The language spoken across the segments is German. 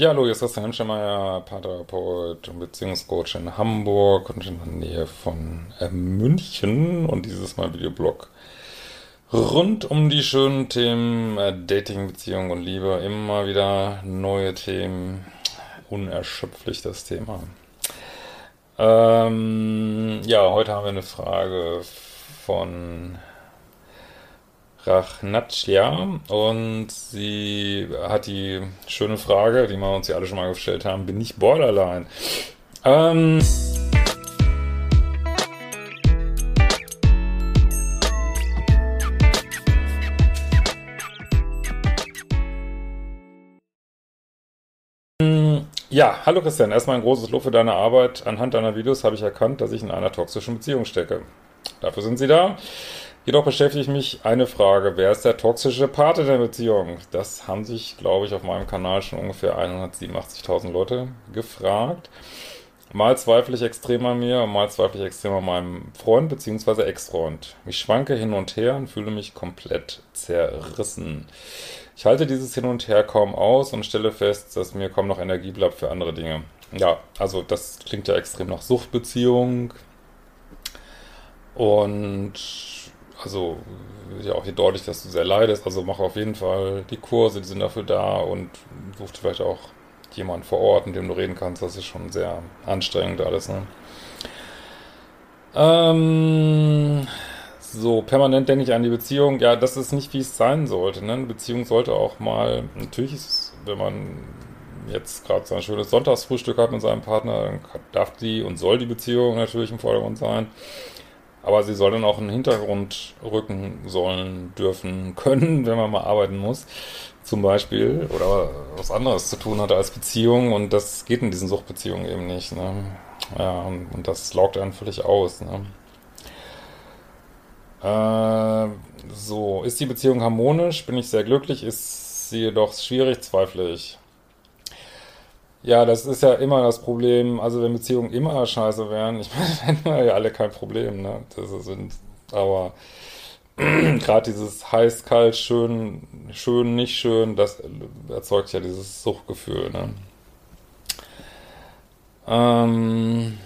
Ja, hallo, hier ist Christian Hünschemeyer, Paartherapeut und Beziehungscoach in Hamburg und in der Nähe von äh, München und dieses Mal Videoblog rund um die schönen Themen äh, Dating, Beziehung und Liebe. Immer wieder neue Themen, unerschöpflich das Thema. Ähm, ja, heute haben wir eine Frage von Rachnatschja und sie hat die schöne Frage, die wir uns ja alle schon mal gestellt haben, bin ich Borderline? Ähm... Ja, hallo Christian. Erstmal ein großes Lob für deine Arbeit. Anhand deiner Videos habe ich erkannt, dass ich in einer toxischen Beziehung stecke. Dafür sind sie da. Jedoch beschäftigt mich eine Frage. Wer ist der toxische Part in der Beziehung? Das haben sich, glaube ich, auf meinem Kanal schon ungefähr 187.000 Leute gefragt. Mal zweifle ich extrem an mir und mal zweifle ich extrem an meinem Freund bzw. Ex-Freund. Ich schwanke hin und her und fühle mich komplett zerrissen. Ich halte dieses Hin und Her kaum aus und stelle fest, dass mir kaum noch Energie bleibt für andere Dinge. Ja, also das klingt ja extrem nach Suchtbeziehung. Und also ja auch hier deutlich, dass du sehr leidest. Also mach auf jeden Fall die Kurse, die sind dafür da und such dir vielleicht auch jemanden vor Ort, mit dem du reden kannst. Das ist schon sehr anstrengend alles. Ne? Ähm, so, permanent denke ich an die Beziehung. Ja, das ist nicht, wie es sein sollte. Ne? Eine Beziehung sollte auch mal, natürlich ist es, wenn man jetzt gerade so ein schönes Sonntagsfrühstück hat mit seinem Partner, dann darf die und soll die Beziehung natürlich im Vordergrund sein. Aber sie soll dann auch in den Hintergrund rücken sollen, dürfen, können, wenn man mal arbeiten muss, zum Beispiel, oder was anderes zu tun hat als Beziehung. Und das geht in diesen Suchtbeziehungen eben nicht. Ne? Ja, und, und, das laugt einen völlig aus. Ne? Äh, so, ist die Beziehung harmonisch? Bin ich sehr glücklich? Ist sie jedoch schwierig? Zweifle ich. Ja, das ist ja immer das Problem. Also wenn Beziehungen immer scheiße wären, ich meine, hätten wir ja alle kein Problem, ne? Das sind, aber gerade dieses heiß, kalt, schön, schön, nicht schön, das erzeugt ja dieses Suchtgefühl, ne? Ähm,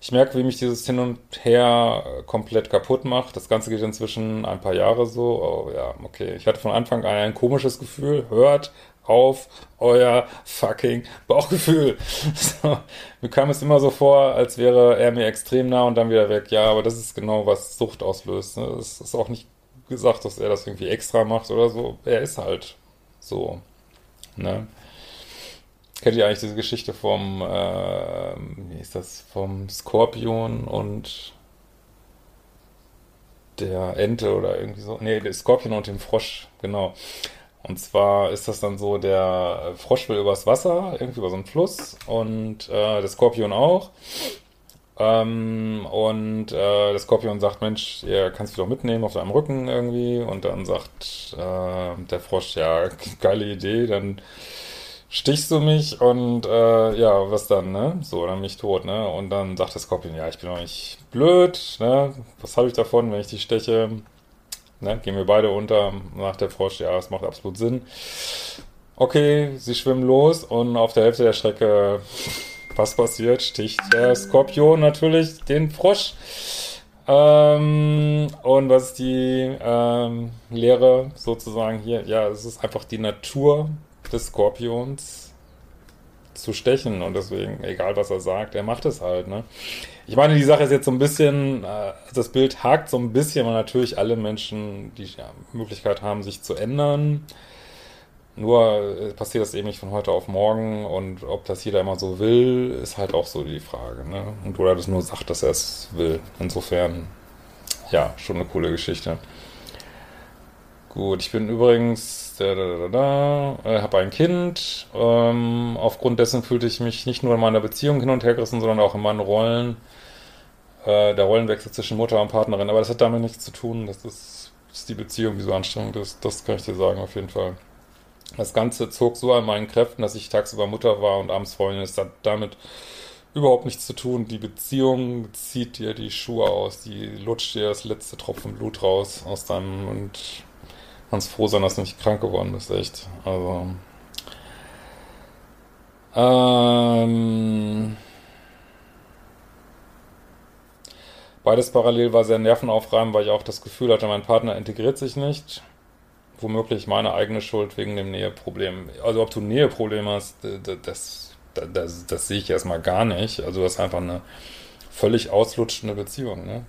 ich merke, wie mich dieses Hin und Her komplett kaputt macht. Das Ganze geht inzwischen ein paar Jahre so. Oh ja, okay. Ich hatte von Anfang an ein komisches Gefühl. Hört auf euer fucking Bauchgefühl. So, mir kam es immer so vor, als wäre er mir extrem nah und dann wieder weg. Ja, aber das ist genau, was Sucht auslöst. Ne? Es ist auch nicht gesagt, dass er das irgendwie extra macht oder so. Er ist halt so. Ne? Kennt ihr eigentlich diese Geschichte vom, äh, wie ist das, vom Skorpion und der Ente oder irgendwie so? Nee, der Skorpion und dem Frosch, genau. Und zwar ist das dann so, der Frosch will übers Wasser, irgendwie über so einen Fluss und äh, der Skorpion auch. Ähm, und äh, der Skorpion sagt, Mensch, ihr kannst mich doch mitnehmen auf deinem Rücken irgendwie. Und dann sagt äh, der Frosch, ja, geile Idee, dann stichst du mich und äh, ja, was dann, ne? So, dann bin ich tot, ne? Und dann sagt der Skorpion, ja, ich bin doch nicht blöd, ne? Was habe ich davon, wenn ich dich steche? Ne? Gehen wir beide unter, nach der Frosch, ja, es macht absolut Sinn. Okay, sie schwimmen los und auf der Hälfte der Strecke, was passiert? Sticht der Skorpion natürlich den Frosch. Ähm, und was ist die ähm, Lehre sozusagen hier? Ja, es ist einfach die Natur des Skorpions zu stechen und deswegen, egal was er sagt, er macht es halt, ne? Ich meine, die Sache ist jetzt so ein bisschen, äh, das Bild hakt so ein bisschen, weil natürlich alle Menschen die ja, Möglichkeit haben, sich zu ändern. Nur äh, passiert das eben nicht von heute auf morgen und ob das jeder immer so will, ist halt auch so die Frage. Ne? Und oder das nur sagt, dass er es will. Insofern, ja, schon eine coole Geschichte. Gut, ich bin übrigens, da, da, da, da, äh, habe ein Kind. Ähm, aufgrund dessen fühlte ich mich nicht nur in meiner Beziehung hin und her gerissen, sondern auch in meinen Rollen. Äh, der Rollenwechsel zwischen Mutter und Partnerin. Aber das hat damit nichts zu tun. Das ist, ist die Beziehung, die so anstrengend ist. Das kann ich dir sagen, auf jeden Fall. Das Ganze zog so an meinen Kräften, dass ich tagsüber Mutter war und abends Freundin. Das hat damit überhaupt nichts zu tun. Die Beziehung zieht dir die Schuhe aus, die lutscht dir das letzte Tropfen Blut raus aus deinem und kannst froh sein, dass du nicht krank geworden bist, echt. Also. Ähm, beides parallel war sehr nervenaufreibend, weil ich auch das Gefühl hatte, mein Partner integriert sich nicht. Womöglich meine eigene Schuld wegen dem Näheproblem. Also ob du ein Näheproblem hast, das, das, das, das sehe ich erstmal gar nicht. Also das ist einfach eine völlig auslutschende Beziehung. Ne?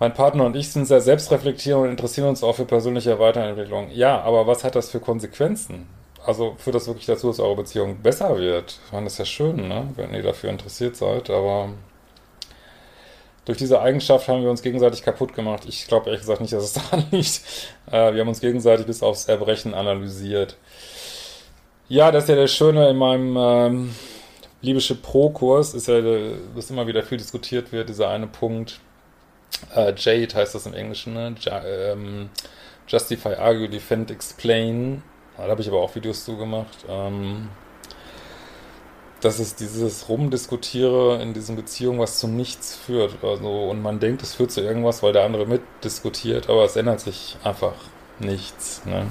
Mein Partner und ich sind sehr selbstreflektierend und interessieren uns auch für persönliche Weiterentwicklung. Ja, aber was hat das für Konsequenzen? Also führt das wirklich dazu, dass eure Beziehung besser wird? Ich meine, das ist ja schön, ne? wenn ihr dafür interessiert seid, aber durch diese Eigenschaft haben wir uns gegenseitig kaputt gemacht. Ich glaube ehrlich gesagt nicht, dass es daran liegt. Äh, wir haben uns gegenseitig bis aufs Erbrechen analysiert. Ja, das ist ja das Schöne in meinem ähm, Liebische Pro-Kurs, ist ja, was immer wieder viel diskutiert wird, dieser eine Punkt, Uh, Jade heißt das im Englischen, ne? Ja, ähm, Justify, Argue, Defend, Explain. Da habe ich aber auch Videos zu gemacht. Ähm, dass es dieses Rumdiskutiere in diesen Beziehungen, was zu nichts führt. Also, und man denkt, es führt zu irgendwas, weil der andere mitdiskutiert, aber es ändert sich einfach nichts. Ne?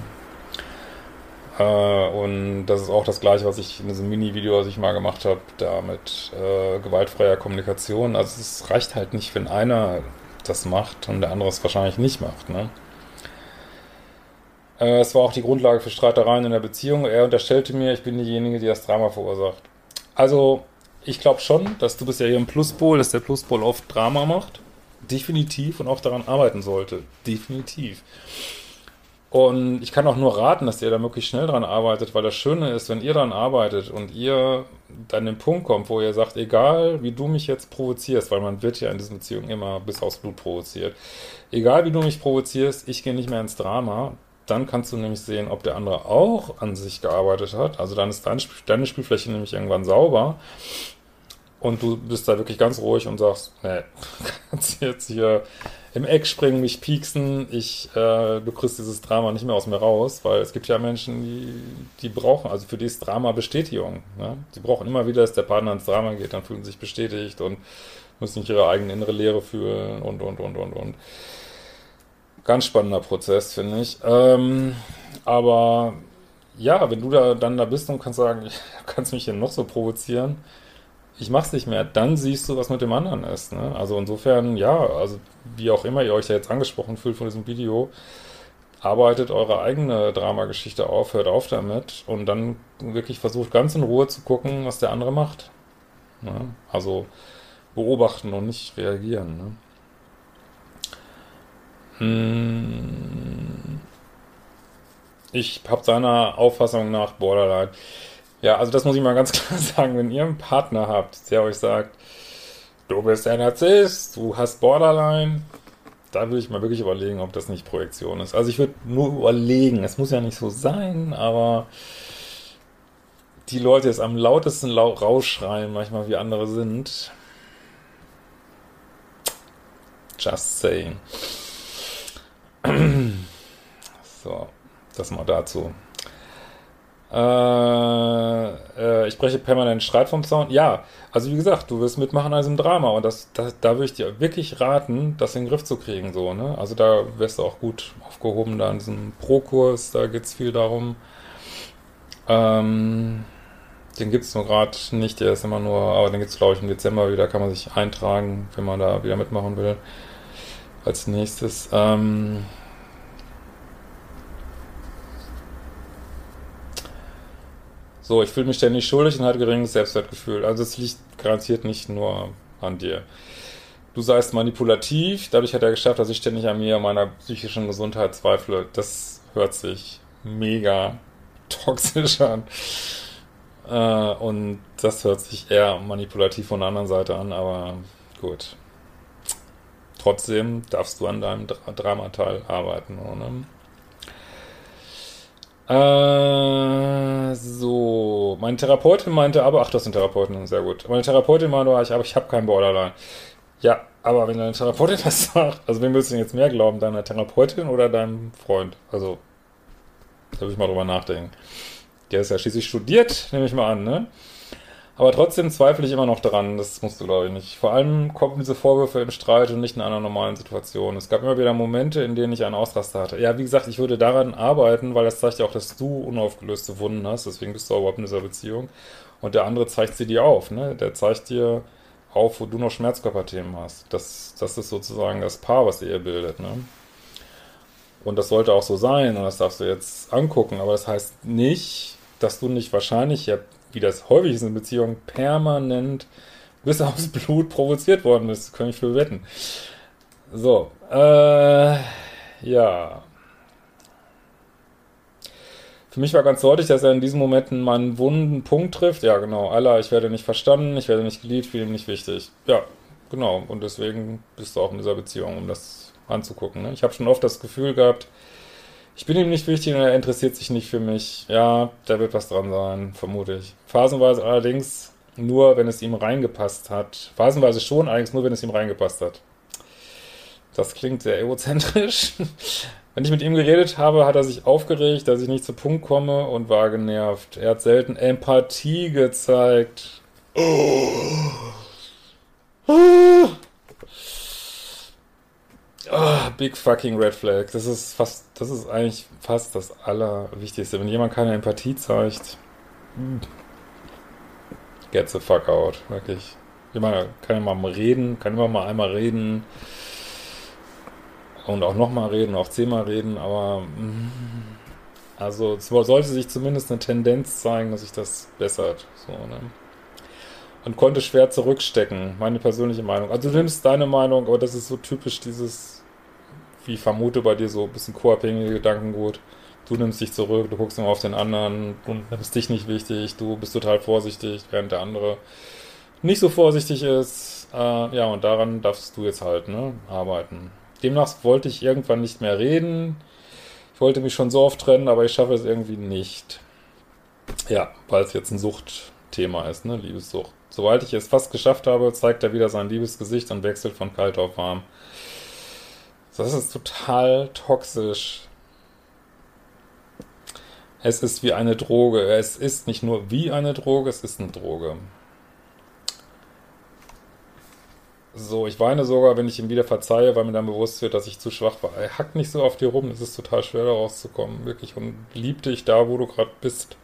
Äh, und das ist auch das gleiche, was ich in diesem Mini-Video, was ich mal gemacht habe, da mit äh, gewaltfreier Kommunikation. Also es reicht halt nicht, wenn einer das macht und der andere es wahrscheinlich nicht macht. Ne? Äh, es war auch die Grundlage für Streitereien in der Beziehung. Er unterstellte mir, ich bin diejenige, die das Drama verursacht. Also, ich glaube schon, dass du bist ja hier im Pluspol, dass der Pluspol oft Drama macht. Definitiv und auch daran arbeiten sollte. Definitiv. Und ich kann auch nur raten, dass ihr da wirklich schnell dran arbeitet, weil das Schöne ist, wenn ihr dran arbeitet und ihr dann den Punkt kommt, wo ihr sagt, egal wie du mich jetzt provozierst, weil man wird ja in diesen Beziehungen immer bis aufs Blut provoziert, egal wie du mich provozierst, ich gehe nicht mehr ins Drama, dann kannst du nämlich sehen, ob der andere auch an sich gearbeitet hat. Also dann ist deine Spielfläche nämlich irgendwann sauber und du bist da wirklich ganz ruhig und sagst, nee, kannst jetzt hier im Eck springen, mich pieksen, ich, äh, du kriegst dieses Drama nicht mehr aus mir raus, weil es gibt ja Menschen, die, die brauchen, also für die ist Drama Bestätigung. Ne? Die brauchen immer wieder, dass der Partner ins Drama geht, dann fühlen sie sich bestätigt und müssen nicht ihre eigene innere Leere fühlen und, und, und, und, und. Ganz spannender Prozess, finde ich. Ähm, aber ja, wenn du da dann da bist und kannst sagen, kannst mich hier noch so provozieren, ich mach's nicht mehr, dann siehst du, was mit dem anderen ist. Ne? Also insofern, ja, also wie auch immer ihr euch da jetzt angesprochen fühlt von diesem Video, arbeitet eure eigene Dramageschichte auf, hört auf damit und dann wirklich versucht ganz in Ruhe zu gucken, was der andere macht. Ne? Also beobachten und nicht reagieren. Ne? Hm. Ich habe seiner Auffassung nach Borderline. Ja, also das muss ich mal ganz klar sagen, wenn ihr einen Partner habt, der euch sagt, du bist ein Narzisst, du hast Borderline, da würde ich mal wirklich überlegen, ob das nicht Projektion ist. Also ich würde nur überlegen, es muss ja nicht so sein, aber die Leute jetzt am lautesten lau rausschreien, manchmal wie andere sind. Just saying. so, das mal dazu. Äh, äh, ich breche permanent Streit vom Zaun. Ja, also wie gesagt, du wirst mitmachen an diesem Drama und das, das, da würde ich dir wirklich raten, das in den Griff zu kriegen, so, ne? Also da wärst du auch gut aufgehoben, da in diesem Pro-Kurs, da geht es viel darum. Ähm, den gibt es nur gerade nicht, der ist immer nur, aber den gibt es glaube ich im Dezember wieder, kann man sich eintragen, wenn man da wieder mitmachen will. Als nächstes. Ähm, So, ich fühle mich ständig schuldig und hatte geringes Selbstwertgefühl. Also es liegt garantiert nicht nur an dir. Du seist manipulativ, dadurch hat er geschafft, dass ich ständig an mir, meiner psychischen Gesundheit zweifle. Das hört sich mega toxisch an. Äh, und das hört sich eher manipulativ von der anderen Seite an, aber gut. Trotzdem darfst du an deinem Dramateil arbeiten. Oder? Äh, so, meine Therapeutin meinte aber, ach, das sind Therapeuten, sehr gut. Meine Therapeutin meinte, ich, aber ich habe kein Borderline. Ja, aber wenn deine Therapeutin das sagt, also wem willst du jetzt mehr glauben, deiner Therapeutin oder deinem Freund? Also, da will ich mal drüber nachdenken. Der ist ja schließlich studiert, nehme ich mal an, ne? Aber trotzdem zweifle ich immer noch daran, das musst du glaube ich nicht. Vor allem kommen diese Vorwürfe im Streit und nicht in einer normalen Situation. Es gab immer wieder Momente, in denen ich einen Ausraster hatte. Ja, wie gesagt, ich würde daran arbeiten, weil das zeigt ja auch, dass du unaufgelöste Wunden hast, deswegen bist du überhaupt in dieser Beziehung. Und der andere zeigt sie dir auf, ne? Der zeigt dir auf, wo du noch Schmerzkörperthemen hast. Das, das ist sozusagen das Paar, was ihr bildet, ne? Und das sollte auch so sein und das darfst du jetzt angucken, aber das heißt nicht, dass du nicht wahrscheinlich wie das häufig ist in Beziehungen, permanent bis aufs Blut provoziert worden bist. Kann ich für wetten. So, äh, ja. Für mich war ganz deutlich, dass er in diesen Momenten meinen wunden Punkt trifft. Ja, genau. Allah, ich werde nicht verstanden, ich werde nicht geliebt, bin ihm nicht wichtig. Ja, genau. Und deswegen bist du auch in dieser Beziehung, um das anzugucken. Ne? Ich habe schon oft das Gefühl gehabt, ich bin ihm nicht wichtig und er interessiert sich nicht für mich. Ja, da wird was dran sein, vermute ich. Phasenweise allerdings nur, wenn es ihm reingepasst hat. Phasenweise schon, allerdings nur, wenn es ihm reingepasst hat. Das klingt sehr egozentrisch. Wenn ich mit ihm geredet habe, hat er sich aufgeregt, dass ich nicht zu Punkt komme und war genervt. Er hat selten Empathie gezeigt. Oh. Oh, big fucking red flag. Das ist fast, das ist eigentlich fast das Allerwichtigste. Wenn jemand keine Empathie zeigt, get the fuck out. Wirklich. Ich meine, kann immer mal reden, kann immer mal einmal reden und auch nochmal reden, auch zehnmal reden, aber mm, also es sollte sich zumindest eine Tendenz zeigen, dass sich das bessert. So, ne? Und konnte schwer zurückstecken, meine persönliche Meinung. Also du nimmst deine Meinung, aber das ist so typisch dieses wie vermute, bei dir so ein bisschen co-abhängige Gedankengut. Du nimmst dich zurück, du guckst immer auf den anderen, du nimmst dich nicht wichtig, du bist total vorsichtig, während der andere nicht so vorsichtig ist. Äh, ja, und daran darfst du jetzt halt ne, arbeiten. Demnach wollte ich irgendwann nicht mehr reden. Ich wollte mich schon so oft trennen, aber ich schaffe es irgendwie nicht. Ja, weil es jetzt ein Suchtthema ist, ne, Liebessucht. Sobald ich es fast geschafft habe, zeigt er wieder sein Liebesgesicht und wechselt von kalt auf warm. Das ist total toxisch. Es ist wie eine Droge. Es ist nicht nur wie eine Droge, es ist eine Droge. So, ich weine sogar, wenn ich ihm wieder verzeihe, weil mir dann bewusst wird, dass ich zu schwach war. Er hackt nicht so auf dir rum, es ist total schwer da rauszukommen, wirklich. Und lieb dich da, wo du gerade bist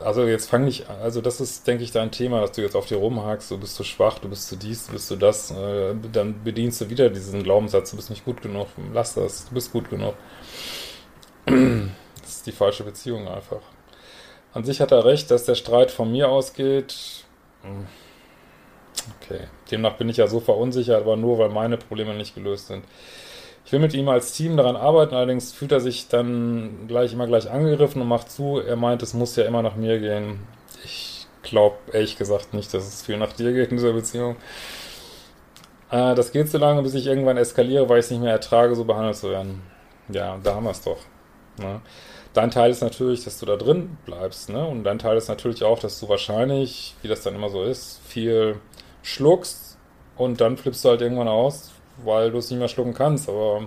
also jetzt fang nicht also das ist, denke ich, dein Thema, dass du jetzt auf dir rumhakst, du bist zu schwach, du bist zu dies, du bist zu das, äh, dann bedienst du wieder diesen Glaubenssatz, du bist nicht gut genug, lass das, du bist gut genug. Das ist die falsche Beziehung einfach. An sich hat er recht, dass der Streit von mir ausgeht. Okay, demnach bin ich ja so verunsichert, aber nur, weil meine Probleme nicht gelöst sind. Ich will mit ihm als Team daran arbeiten, allerdings fühlt er sich dann gleich immer gleich angegriffen und macht zu, er meint, es muss ja immer nach mir gehen. Ich glaube ehrlich gesagt nicht, dass es viel nach dir geht in dieser Beziehung. Äh, das geht so lange, bis ich irgendwann eskaliere, weil ich es nicht mehr ertrage, so behandelt zu werden. Ja, da haben wir es doch. Ne? Dein Teil ist natürlich, dass du da drin bleibst, ne? Und dein Teil ist natürlich auch, dass du wahrscheinlich, wie das dann immer so ist, viel schluckst und dann flippst du halt irgendwann aus, weil du es nicht mehr schlucken kannst, aber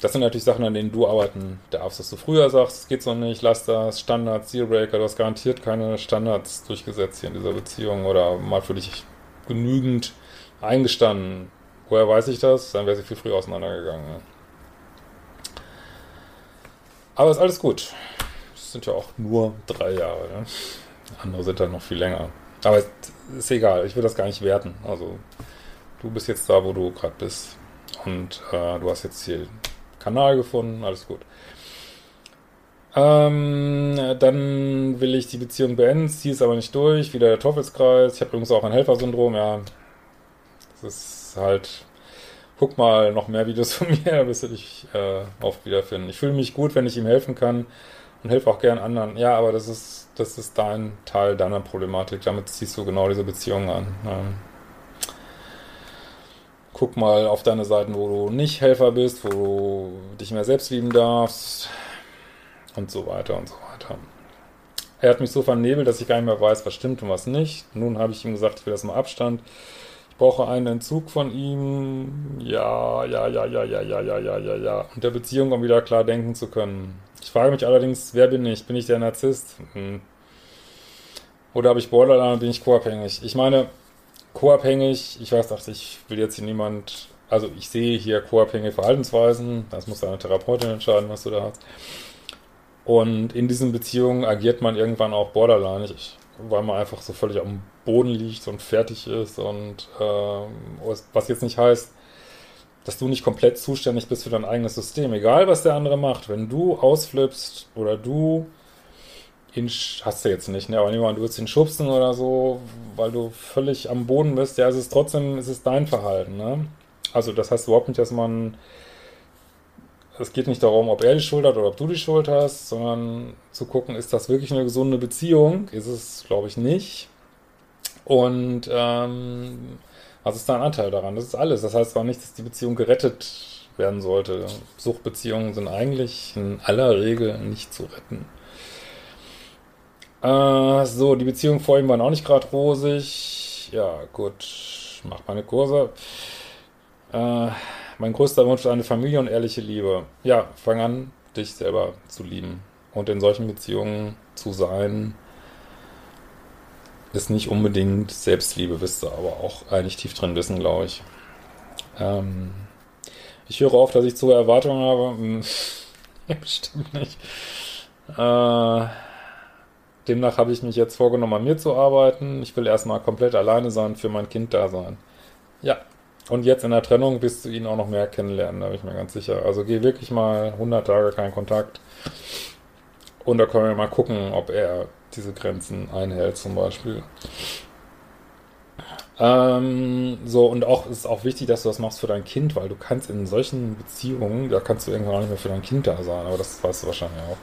das sind natürlich Sachen, an denen du arbeiten darfst, dass du früher sagst, es geht so nicht, lass das, Standards, Dealbreaker, du hast garantiert keine Standards durchgesetzt hier in dieser Beziehung oder mal für dich genügend eingestanden. Woher weiß ich das? Dann wäre sie viel früher auseinandergegangen. Aber ist alles gut. Es sind ja auch nur drei Jahre. Ne? Andere sind dann noch viel länger. Aber ist egal, ich will das gar nicht werten. Also du bist jetzt da, wo du gerade bist. Und äh, du hast jetzt hier Kanal gefunden, alles gut. Ähm, dann will ich die Beziehung beenden, ziehe es aber nicht durch, wieder der Teufelskreis. Ich habe übrigens auch ein Helfersyndrom, ja. Das ist halt, guck mal noch mehr Videos von mir, da wirst du dich äh, oft wiederfinden. Ich fühle mich gut, wenn ich ihm helfen kann und helfe auch gern anderen. Ja, aber das ist, das ist dein Teil deiner Problematik. Damit ziehst du genau diese Beziehung an. Ähm, Guck mal auf deine Seiten, wo du nicht Helfer bist, wo du dich mehr selbst lieben darfst. und so weiter und so weiter. Er hat mich so vernebelt, dass ich gar nicht mehr weiß, was stimmt und was nicht. Nun habe ich ihm gesagt, ich will das mal Abstand. Ich brauche einen Entzug von ihm. Ja, ja, ja, ja, ja, ja, ja, ja, ja, ja. Und der Beziehung, um wieder klar denken zu können. Ich frage mich allerdings, wer bin ich? Bin ich der Narzisst? Hm. Oder habe ich Borderline und bin ich co-abhängig? Ich meine, co-abhängig, ich weiß, ach, ich will jetzt hier niemand, also ich sehe hier co-abhängige Verhaltensweisen, das muss deine Therapeutin entscheiden, was du da hast. Und in diesen Beziehungen agiert man irgendwann auch borderline, weil man einfach so völlig am Boden liegt und fertig ist und äh, was jetzt nicht heißt, dass du nicht komplett zuständig bist für dein eigenes System, egal was der andere macht. Wenn du ausflippst oder du ihn, hast du jetzt nicht, ne? aber an, du willst ihn schubsen oder so, weil du völlig am Boden bist, ja, es ist trotzdem, es ist dein Verhalten, ne? Also das heißt überhaupt nicht, dass man es geht nicht darum, ob er die Schuld hat oder ob du die Schuld hast, sondern zu gucken, ist das wirklich eine gesunde Beziehung? Ist es, glaube ich, nicht. Und ähm, was ist dein Anteil daran? Das ist alles. Das heißt auch nicht, dass die Beziehung gerettet werden sollte. Suchtbeziehungen sind eigentlich in aller Regel nicht zu retten. Äh, so, die Beziehungen vor ihm waren auch nicht gerade rosig. Ja, gut, mach meine Kurse. Äh, mein größter Wunsch ist eine Familie und ehrliche Liebe. Ja, fang an, dich selber zu lieben. Und in solchen Beziehungen zu sein, ist nicht unbedingt Selbstliebe, wisst ihr, aber auch eigentlich tief drin wissen, glaube ich. Ähm, ich höre oft, dass ich zu Erwartungen habe. Hm, bestimmt nicht. Äh, demnach habe ich mich jetzt vorgenommen, an mir zu arbeiten. Ich will erstmal komplett alleine sein, für mein Kind da sein. Ja, und jetzt in der Trennung wirst du ihn auch noch mehr kennenlernen, da bin ich mir ganz sicher. Also geh wirklich mal 100 Tage kein Kontakt. Und da können wir mal gucken, ob er diese Grenzen einhält zum Beispiel. Ähm, so, und auch ist auch wichtig, dass du das machst für dein Kind, weil du kannst in solchen Beziehungen, da kannst du irgendwann nicht mehr für dein Kind da sein, aber das weißt du wahrscheinlich auch.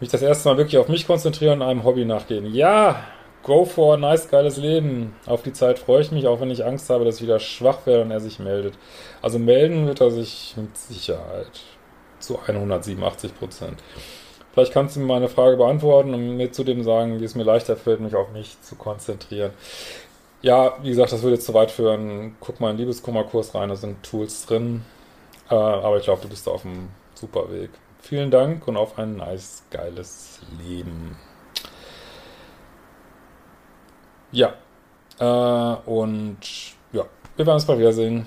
Mich das erste Mal wirklich auf mich konzentrieren und einem Hobby nachgehen. Ja, Go for nice, geiles Leben. Auf die Zeit freue ich mich, auch wenn ich Angst habe, dass ich wieder schwach werde und er sich meldet. Also melden wird er sich mit Sicherheit. Zu 187 Prozent. Vielleicht kannst du mir meine Frage beantworten und mir zudem sagen, wie es mir leichter fällt, mich auf mich zu konzentrieren. Ja, wie gesagt, das würde zu weit führen. Guck mal in den Liebeskummerkurs rein, da sind Tools drin. Äh, aber ich glaube, du bist auf einem super Weg. Vielen Dank und auf ein nice, geiles Leben. Ja. Äh, und ja, wir werden uns bald wiedersehen.